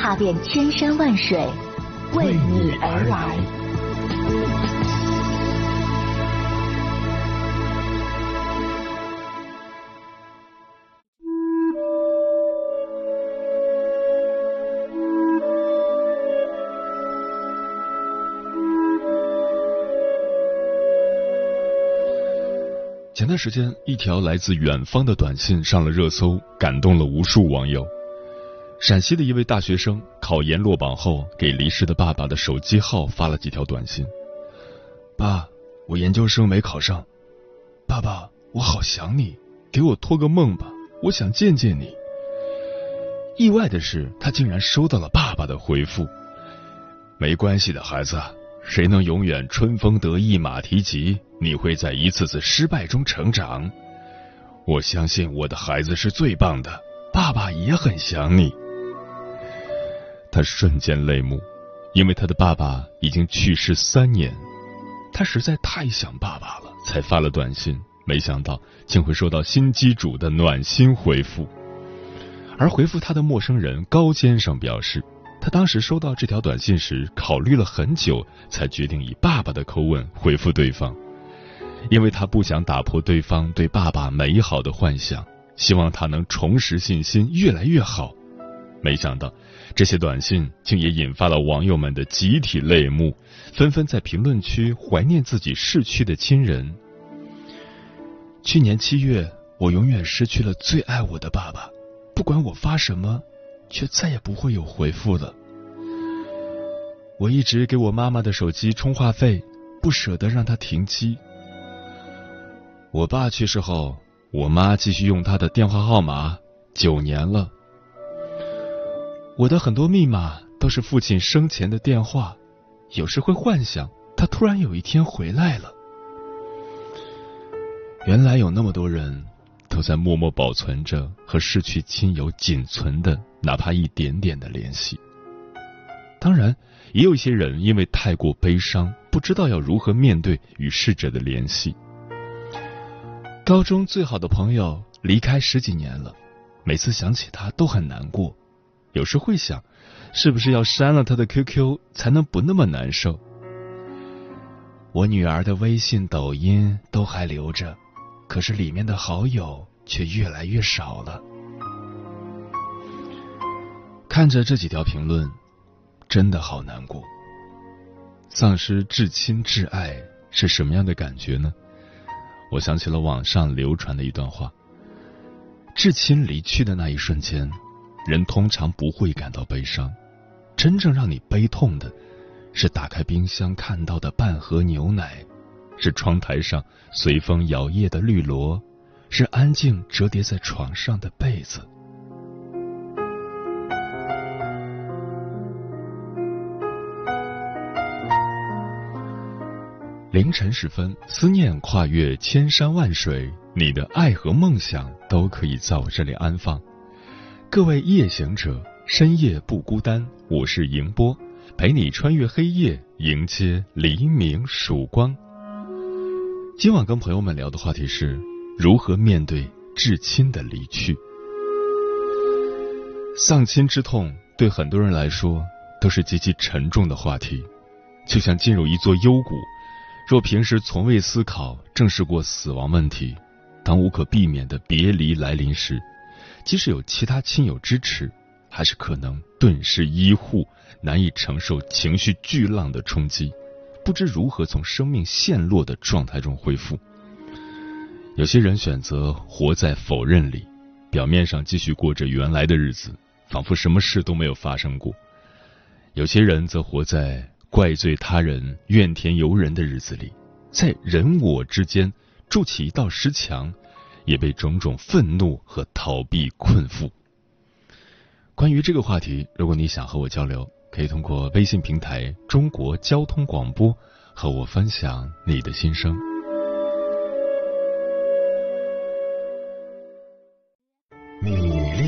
踏遍千山万水，为你而来。前段时间，一条来自远方的短信上了热搜，感动了无数网友。陕西的一位大学生考研落榜后，给离世的爸爸的手机号发了几条短信：“爸，我研究生没考上。爸爸，我好想你，给我托个梦吧，我想见见你。”意外的是，他竟然收到了爸爸的回复：“没关系的，孩子。”谁能永远春风得意马蹄疾？你会在一次次失败中成长。我相信我的孩子是最棒的，爸爸也很想你。他瞬间泪目，因为他的爸爸已经去世三年，他实在太想爸爸了，才发了短信。没想到竟会收到新机主的暖心回复，而回复他的陌生人高先生表示。他当时收到这条短信时，考虑了很久，才决定以爸爸的口吻回复对方，因为他不想打破对方对爸爸美好的幻想，希望他能重拾信心，越来越好。没想到，这些短信竟也引发了网友们的集体泪目，纷纷在评论区怀念自己逝去的亲人。去年七月，我永远失去了最爱我的爸爸，不管我发什么。却再也不会有回复了。我一直给我妈妈的手机充话费，不舍得让她停机。我爸去世后，我妈继续用他的电话号码，九年了。我的很多密码都是父亲生前的电话，有时会幻想他突然有一天回来了。原来有那么多人。都在默默保存着和逝去亲友仅存的哪怕一点点的联系。当然，也有一些人因为太过悲伤，不知道要如何面对与逝者的联系。高中最好的朋友离开十几年了，每次想起他都很难过。有时会想，是不是要删了他的 QQ 才能不那么难受？我女儿的微信、抖音都还留着。可是里面的好友却越来越少了。看着这几条评论，真的好难过。丧失至亲至爱是什么样的感觉呢？我想起了网上流传的一段话：至亲离去的那一瞬间，人通常不会感到悲伤，真正让你悲痛的，是打开冰箱看到的半盒牛奶。是窗台上随风摇曳的绿萝，是安静折叠在床上的被子。凌晨时分，思念跨越千山万水，你的爱和梦想都可以在我这里安放。各位夜行者，深夜不孤单，我是迎波，陪你穿越黑夜，迎接黎明曙光。今晚跟朋友们聊的话题是如何面对至亲的离去。丧亲之痛对很多人来说都是极其沉重的话题，就像进入一座幽谷。若平时从未思考、正视过死亡问题，当无可避免的别离来临时，即使有其他亲友支持，还是可能顿时医护，难以承受情绪巨浪的冲击。不知如何从生命陷落的状态中恢复。有些人选择活在否认里，表面上继续过着原来的日子，仿佛什么事都没有发生过；有些人则活在怪罪他人、怨天尤人的日子里，在人我之间筑起一道石墙，也被种种愤怒和逃避困缚。关于这个话题，如果你想和我交流，可以通过微信平台“中国交通广播”和我分享你的心声。你？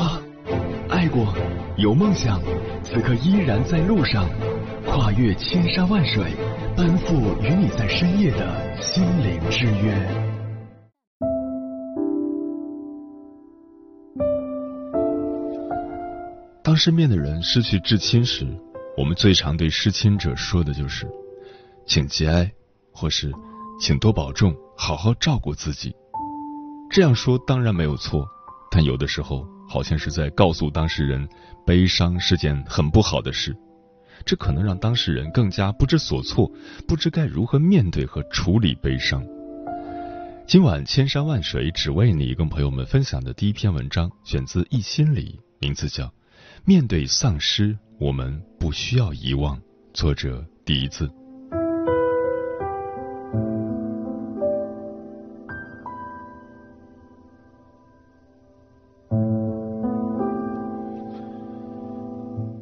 爱过，有梦想，此刻依然在路上，跨越千山万水，奔赴与你在深夜的心灵之约。当身边的人失去至亲时，我们最常对失亲者说的就是“请节哀”或是“请多保重，好好照顾自己”。这样说当然没有错，但有的时候。好像是在告诉当事人，悲伤是件很不好的事，这可能让当事人更加不知所措，不知该如何面对和处理悲伤。今晚千山万水只为你，跟朋友们分享的第一篇文章，选自《一心理》，名字叫《面对丧失，我们不需要遗忘》，作者第一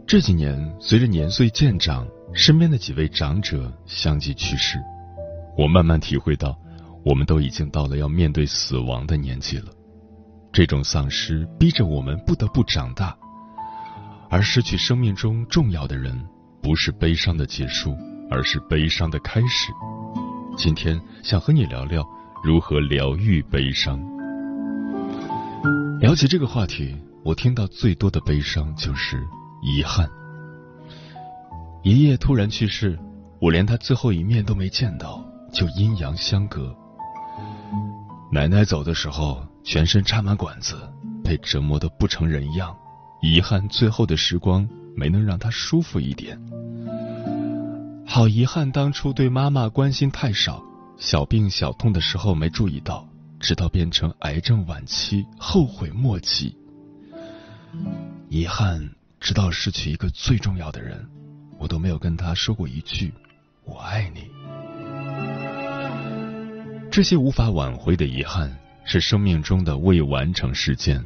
这几年，随着年岁渐长，身边的几位长者相继去世，我慢慢体会到，我们都已经到了要面对死亡的年纪了。这种丧失逼着我们不得不长大，而失去生命中重要的人，不是悲伤的结束，而是悲伤的开始。今天想和你聊聊如何疗愈悲伤。聊起这个话题，我听到最多的悲伤就是。遗憾，爷爷突然去世，我连他最后一面都没见到，就阴阳相隔。奶奶走的时候，全身插满管子，被折磨得不成人样。遗憾最后的时光没能让她舒服一点。好遗憾，当初对妈妈关心太少，小病小痛的时候没注意到，直到变成癌症晚期，后悔莫及。遗憾。直到失去一个最重要的人，我都没有跟他说过一句“我爱你”。这些无法挽回的遗憾，是生命中的未完成事件。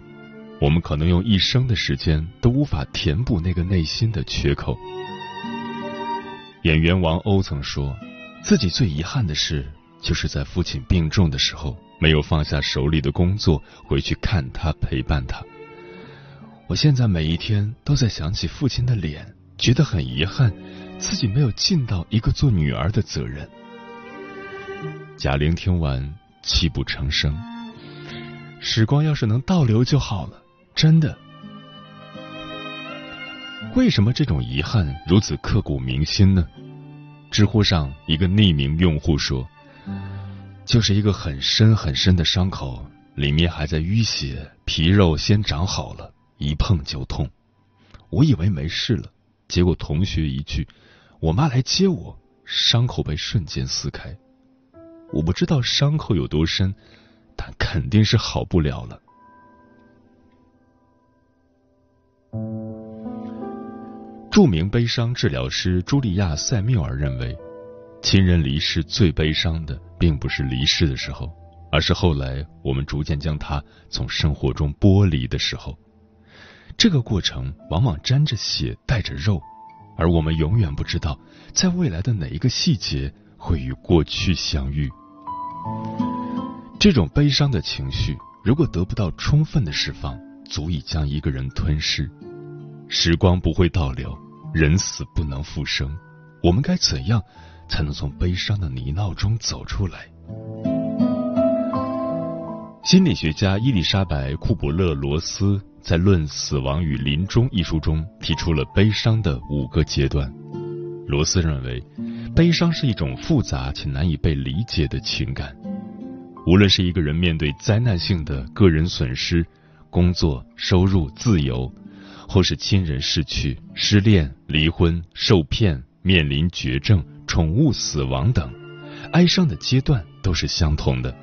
我们可能用一生的时间都无法填补那个内心的缺口。演员王鸥曾说，自己最遗憾的事，就是在父亲病重的时候，没有放下手里的工作，回去看他，陪伴他。我现在每一天都在想起父亲的脸，觉得很遗憾，自己没有尽到一个做女儿的责任。贾玲听完泣不成声。时光要是能倒流就好了，真的。为什么这种遗憾如此刻骨铭心呢？知乎上一个匿名用户说：“就是一个很深很深的伤口，里面还在淤血，皮肉先长好了。”一碰就痛，我以为没事了，结果同学一句“我妈来接我”，伤口被瞬间撕开。我不知道伤口有多深，但肯定是好不了了。著名悲伤治疗师茱莉亚·塞缪尔认为，亲人离世最悲伤的，并不是离世的时候，而是后来我们逐渐将他从生活中剥离的时候。这个过程往往沾着血带着肉，而我们永远不知道，在未来的哪一个细节会与过去相遇。这种悲伤的情绪，如果得不到充分的释放，足以将一个人吞噬。时光不会倒流，人死不能复生。我们该怎样才能从悲伤的泥淖中走出来？心理学家伊丽莎白·库伯勒罗斯。在《论死亡与临终》一书中，提出了悲伤的五个阶段。罗斯认为，悲伤是一种复杂且难以被理解的情感。无论是一个人面对灾难性的个人损失、工作、收入、自由，或是亲人逝去、失恋、离婚、受骗、面临绝症、宠物死亡等，哀伤的阶段都是相同的。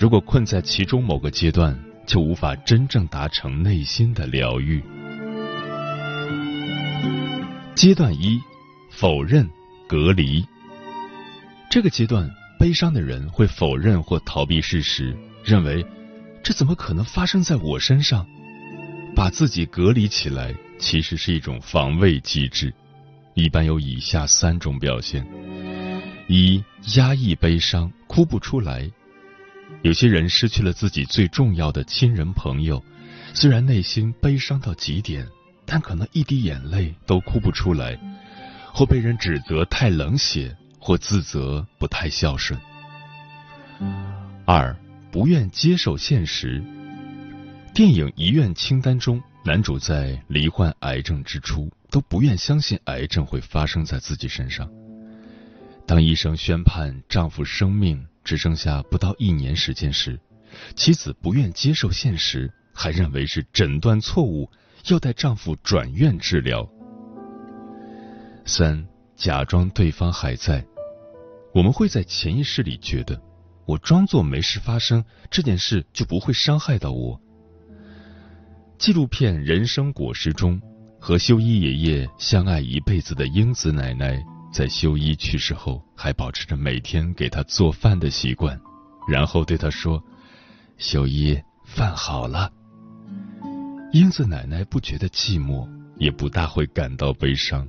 如果困在其中某个阶段，就无法真正达成内心的疗愈。阶段一：否认、隔离。这个阶段，悲伤的人会否认或逃避事实，认为这怎么可能发生在我身上？把自己隔离起来，其实是一种防卫机制。一般有以下三种表现：一、压抑悲伤，哭不出来。有些人失去了自己最重要的亲人朋友，虽然内心悲伤到极点。但可能一滴眼泪都哭不出来，或被人指责太冷血，或自责不太孝顺。二不愿接受现实。电影《遗愿清单》中，男主在罹患癌症之初都不愿相信癌症会发生在自己身上。当医生宣判丈夫生命只剩下不到一年时间时，妻子不愿接受现实，还认为是诊断错误。要带丈夫转院治疗。三，假装对方还在。我们会在潜意识里觉得，我装作没事发生，这件事就不会伤害到我。纪录片《人生果实》中，和修一爷爷相爱一辈子的英子奶奶，在修一去世后，还保持着每天给他做饭的习惯，然后对他说：“修一，饭好了。”英子奶奶不觉得寂寞，也不大会感到悲伤。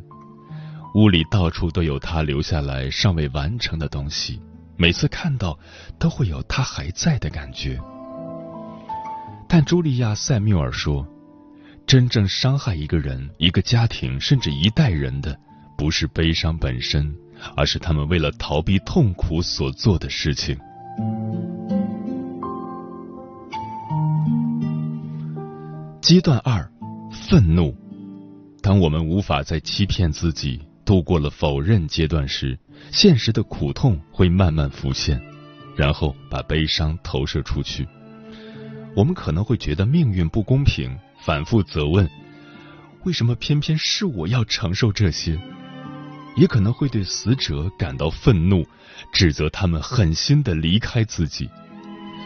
屋里到处都有她留下来尚未完成的东西，每次看到都会有她还在的感觉。但茱莉亚·塞缪尔说：“真正伤害一个人、一个家庭，甚至一代人的，不是悲伤本身，而是他们为了逃避痛苦所做的事情。”阶段二，愤怒。当我们无法再欺骗自己，度过了否认阶段时，现实的苦痛会慢慢浮现，然后把悲伤投射出去。我们可能会觉得命运不公平，反复责问：为什么偏偏是我要承受这些？也可能会对死者感到愤怒，指责他们狠心的离开自己，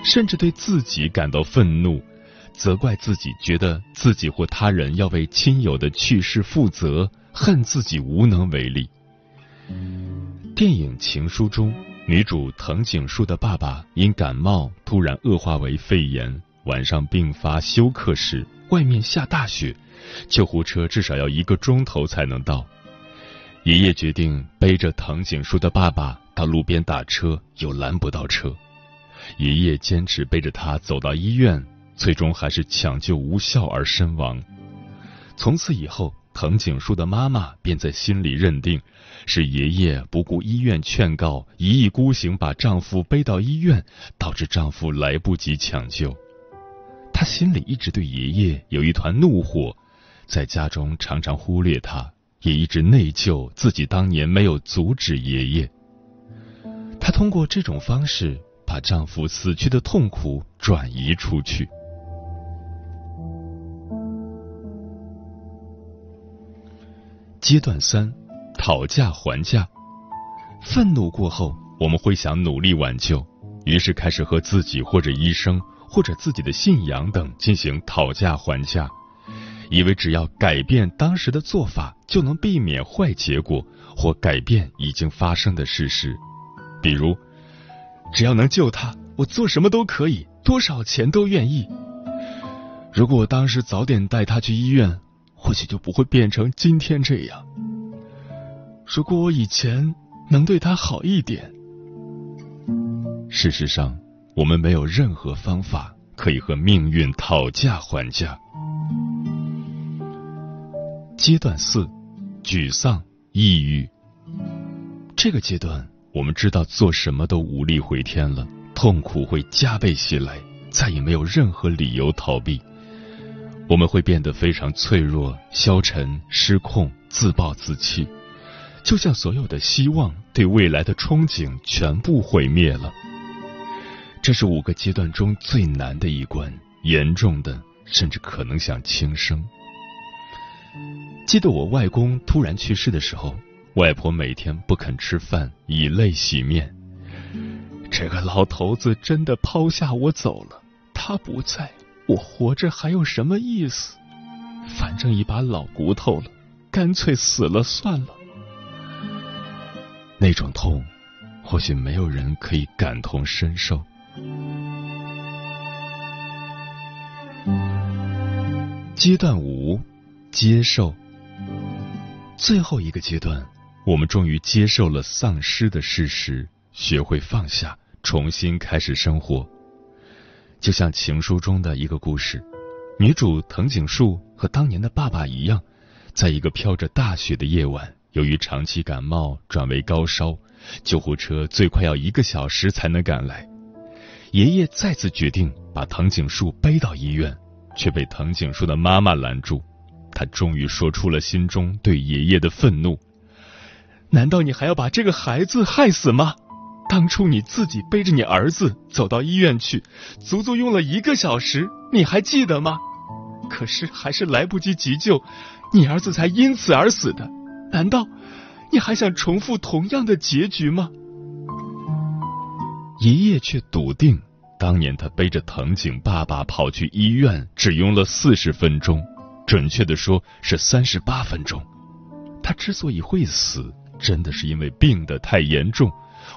甚至对自己感到愤怒。责怪自己，觉得自己或他人要为亲友的去世负责，恨自己无能为力。电影《情书》中，女主藤井树的爸爸因感冒突然恶化为肺炎，晚上病发休克时，外面下大雪，救护车至少要一个钟头才能到。爷爷决定背着藤井树的爸爸到路边打车，又拦不到车，爷爷坚持背着他走到医院。最终还是抢救无效而身亡。从此以后，藤井树的妈妈便在心里认定是爷爷不顾医院劝告，一意孤行把丈夫背到医院，导致丈夫来不及抢救。她心里一直对爷爷有一团怒火，在家中常常忽略他，也一直内疚自己当年没有阻止爷爷。她通过这种方式把丈夫死去的痛苦转移出去。阶段三，讨价还价。愤怒过后，我们会想努力挽救，于是开始和自己或者医生或者自己的信仰等进行讨价还价，以为只要改变当时的做法，就能避免坏结果或改变已经发生的事实。比如，只要能救他，我做什么都可以，多少钱都愿意。如果我当时早点带他去医院。或许就不会变成今天这样。如果我以前能对他好一点。事实上，我们没有任何方法可以和命运讨价还价。阶段四，沮丧、抑郁。这个阶段，我们知道做什么都无力回天了，痛苦会加倍袭来，再也没有任何理由逃避。我们会变得非常脆弱、消沉、失控、自暴自弃，就像所有的希望、对未来的憧憬全部毁灭了。这是五个阶段中最难的一关，严重的甚至可能想轻生。记得我外公突然去世的时候，外婆每天不肯吃饭，以泪洗面。这个老头子真的抛下我走了，他不在，我活着还有什么意思？反正一把老骨头了，干脆死了算了。那种痛，或许没有人可以感同身受。阶段五，接受。最后一个阶段，我们终于接受了丧失的事实，学会放下。重新开始生活，就像情书中的一个故事，女主藤井树和当年的爸爸一样，在一个飘着大雪的夜晚，由于长期感冒转为高烧，救护车最快要一个小时才能赶来。爷爷再次决定把藤井树背到医院，却被藤井树的妈妈拦住。他终于说出了心中对爷爷的愤怒：“难道你还要把这个孩子害死吗？”当初你自己背着你儿子走到医院去，足足用了一个小时，你还记得吗？可是还是来不及急救，你儿子才因此而死的。难道你还想重复同样的结局吗？爷爷却笃定，当年他背着藤井爸爸跑去医院，只用了四十分钟，准确的说是三十八分钟。他之所以会死，真的是因为病得太严重。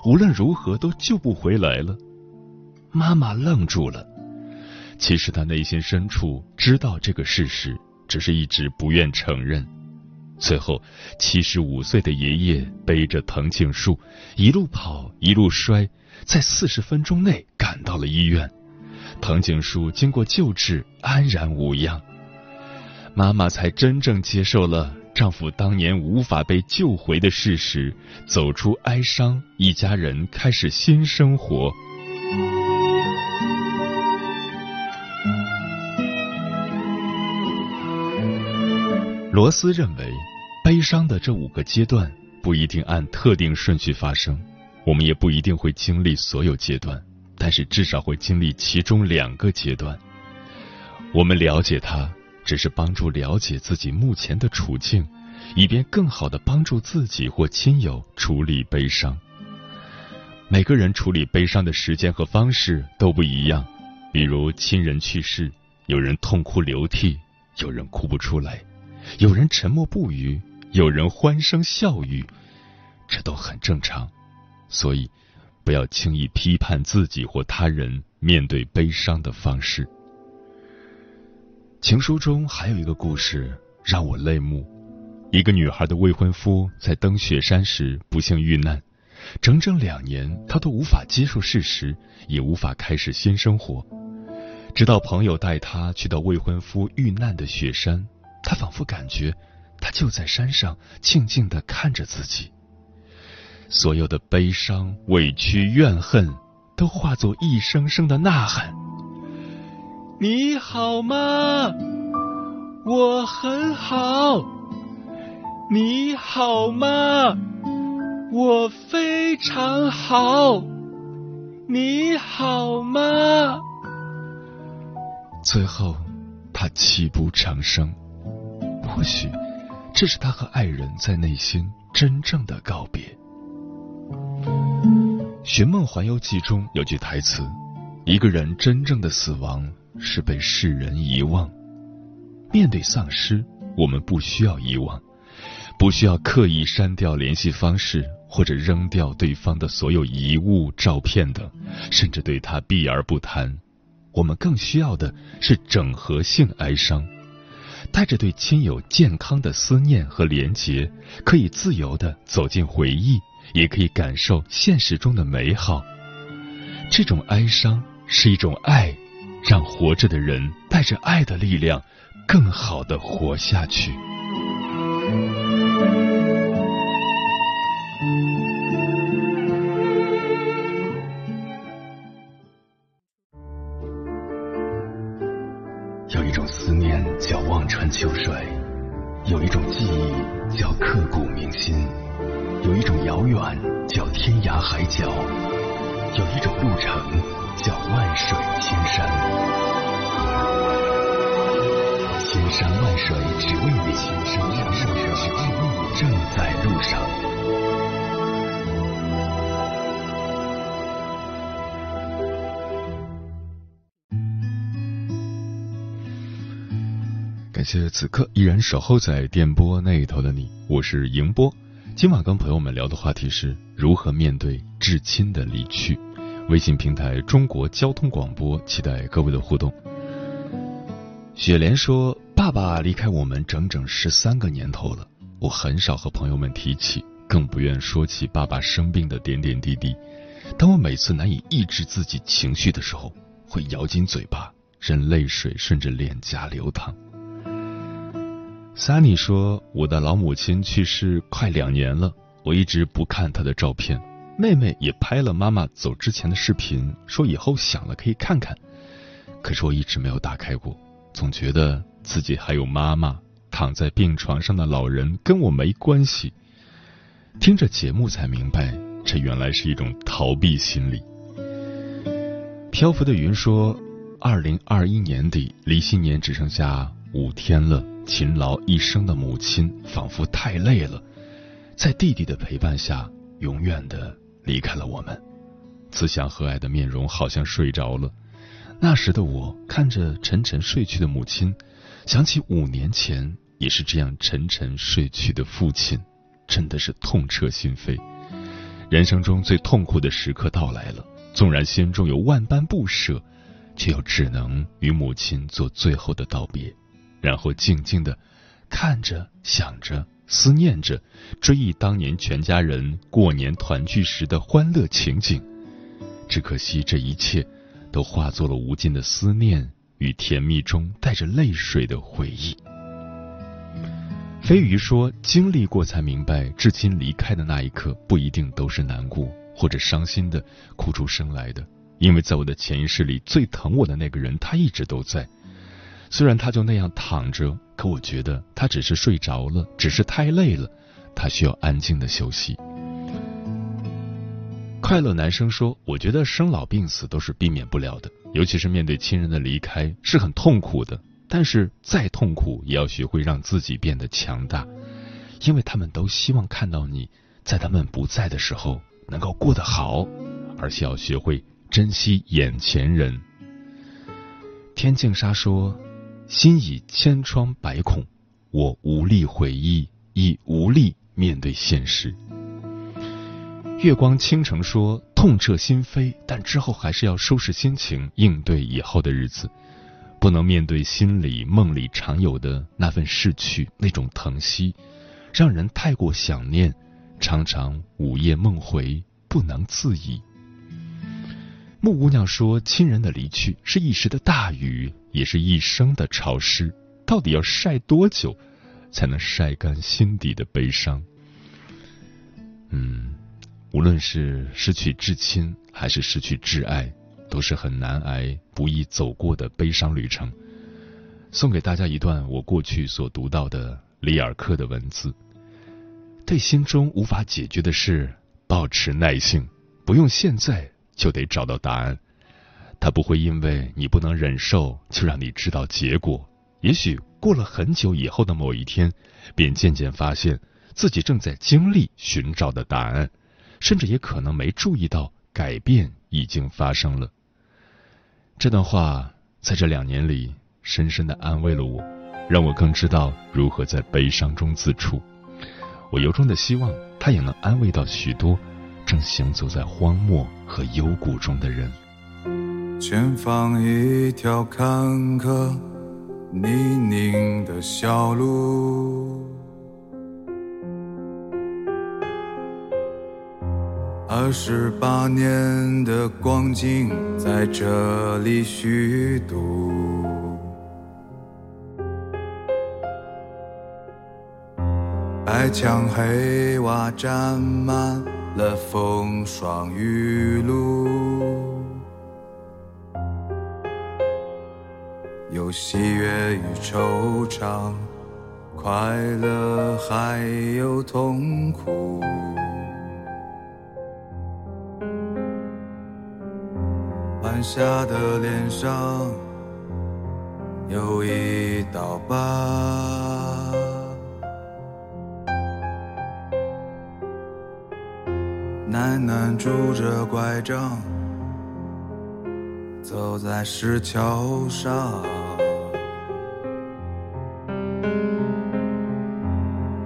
无论如何都救不回来了。妈妈愣住了。其实她内心深处知道这个事实，只是一直不愿承认。最后，七十五岁的爷爷背着藤井树，一路跑一路摔，在四十分钟内赶到了医院。藤井树经过救治，安然无恙。妈妈才真正接受了。丈夫当年无法被救回的事实，走出哀伤，一家人开始新生活。罗斯认为，悲伤的这五个阶段不一定按特定顺序发生，我们也不一定会经历所有阶段，但是至少会经历其中两个阶段。我们了解他。只是帮助了解自己目前的处境，以便更好的帮助自己或亲友处理悲伤。每个人处理悲伤的时间和方式都不一样，比如亲人去世，有人痛哭流涕，有人哭不出来，有人沉默不语，有人欢声笑语，这都很正常。所以，不要轻易批判自己或他人面对悲伤的方式。情书中还有一个故事让我泪目：一个女孩的未婚夫在登雪山时不幸遇难，整整两年，她都无法接受事实，也无法开始新生活。直到朋友带她去到未婚夫遇难的雪山，她仿佛感觉他就在山上静静的看着自己，所有的悲伤、委屈、怨恨都化作一声声的呐喊。你好吗？我很好。你好吗？我非常好。你好吗？最后，他泣不成声。或许，这是他和爱人在内心真正的告别。《寻梦环游记》中有句台词：“一个人真正的死亡。”是被世人遗忘。面对丧失，我们不需要遗忘，不需要刻意删掉联系方式或者扔掉对方的所有遗物、照片等，甚至对他避而不谈。我们更需要的是整合性哀伤，带着对亲友健康的思念和连结，可以自由的走进回忆，也可以感受现实中的美好。这种哀伤是一种爱。让活着的人带着爱的力量，更好的活下去。有一种思念叫望穿秋水，有一种记忆叫刻骨铭心，有一种遥远叫天涯海角，有一种路程。叫万水千山，千山万水只为你，正在路上。感谢此刻依然守候在电波那一头的你，我是迎波。今晚跟朋友们聊的话题是如何面对至亲的离去。微信平台中国交通广播，期待各位的互动。雪莲说：“爸爸离开我们整整十三个年头了，我很少和朋友们提起，更不愿说起爸爸生病的点点滴滴。当我每次难以抑制自己情绪的时候，会咬紧嘴巴，任泪水顺着脸颊流淌。” Sunny 说：“我的老母亲去世快两年了，我一直不看她的照片。妹妹也拍了妈妈走之前的视频，说以后想了可以看看。可是我一直没有打开过，总觉得自己还有妈妈，躺在病床上的老人跟我没关系。听着节目才明白，这原来是一种逃避心理。”漂浮的云说：“二零二一年底，离新年只剩下五天了。”勤劳一生的母亲仿佛太累了，在弟弟的陪伴下，永远的离开了我们。慈祥和蔼的面容好像睡着了。那时的我看着沉沉睡去的母亲，想起五年前也是这样沉沉睡去的父亲，真的是痛彻心扉。人生中最痛苦的时刻到来了，纵然心中有万般不舍，却又只能与母亲做最后的道别。然后静静的看着、想着、思念着，追忆当年全家人过年团聚时的欢乐情景。只可惜这一切都化作了无尽的思念与甜蜜中带着泪水的回忆。飞鱼说：“经历过才明白，至亲离开的那一刻，不一定都是难过或者伤心的哭出声来的，因为在我的潜意识里，最疼我的那个人，他一直都在。”虽然他就那样躺着，可我觉得他只是睡着了，只是太累了，他需要安静的休息。快乐男生说：“我觉得生老病死都是避免不了的，尤其是面对亲人的离开是很痛苦的。但是再痛苦，也要学会让自己变得强大，因为他们都希望看到你在他们不在的时候能够过得好，而且要学会珍惜眼前人。”天净沙说。心已千疮百孔，我无力回忆，亦无力面对现实。月光倾城说：“痛彻心扉，但之后还是要收拾心情，应对以后的日子。不能面对心里梦里常有的那份逝去，那种疼惜，让人太过想念，常常午夜梦回，不能自已。”木姑娘说：“亲人的离去是一时的大雨，也是一生的潮湿。到底要晒多久，才能晒干心底的悲伤？”嗯，无论是失去至亲，还是失去挚爱，都是很难挨、不易走过的悲伤旅程。送给大家一段我过去所读到的里尔克的文字：对心中无法解决的事，保持耐性，不用现在。就得找到答案，他不会因为你不能忍受就让你知道结果。也许过了很久以后的某一天，便渐渐发现自己正在经历寻找的答案，甚至也可能没注意到改变已经发生了。这段话在这两年里深深的安慰了我，让我更知道如何在悲伤中自处。我由衷的希望他也能安慰到许多。正行走在荒漠和幽谷中的人。前方一条坎坷泥泞的小路，二十八年的光景在这里虚度，白墙黑瓦沾满。了风霜雨露，有喜悦与惆怅，快乐还有痛苦。晚霞的脸上有一道疤。奶奶拄着拐杖，走在石桥上。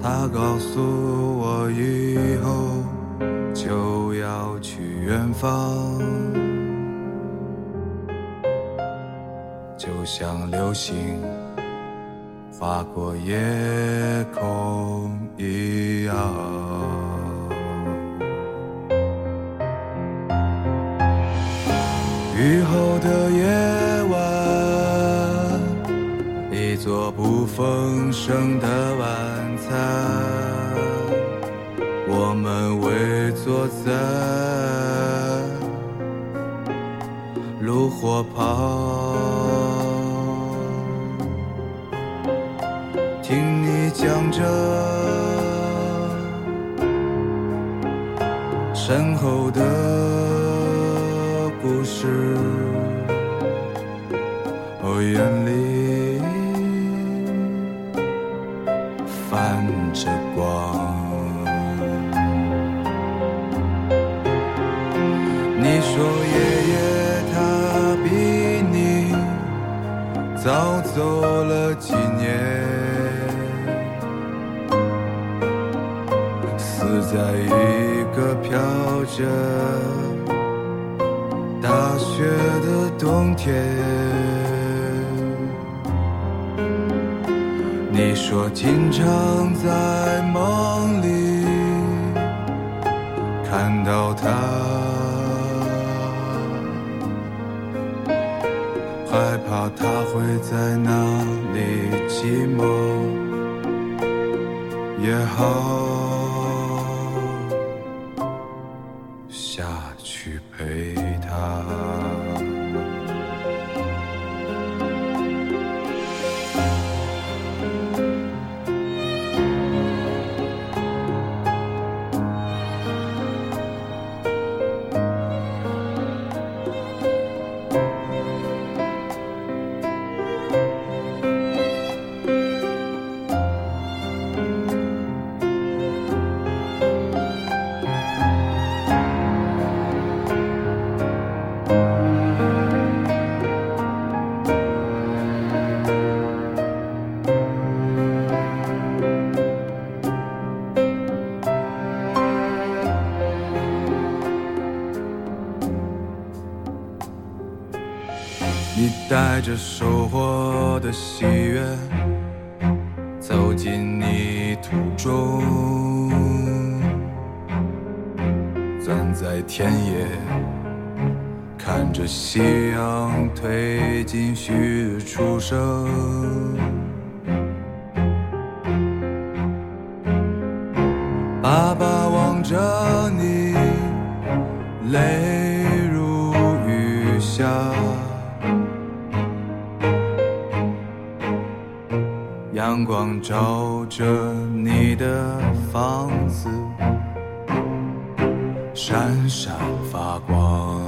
他告诉我以后就要去远方，就像流星划过夜空一样。雨后的夜晚，一座不丰盛的晚餐，我们围坐在炉火旁，听你讲着身后的你说爷爷他比你早走了几年。死在一个飘着大雪的冬天。你说经常在梦里看到他，怕他会在那里寂寞也好。夕阳推进旭出生。爸爸望着你，泪如雨下。阳光照着你的房子，闪闪发光。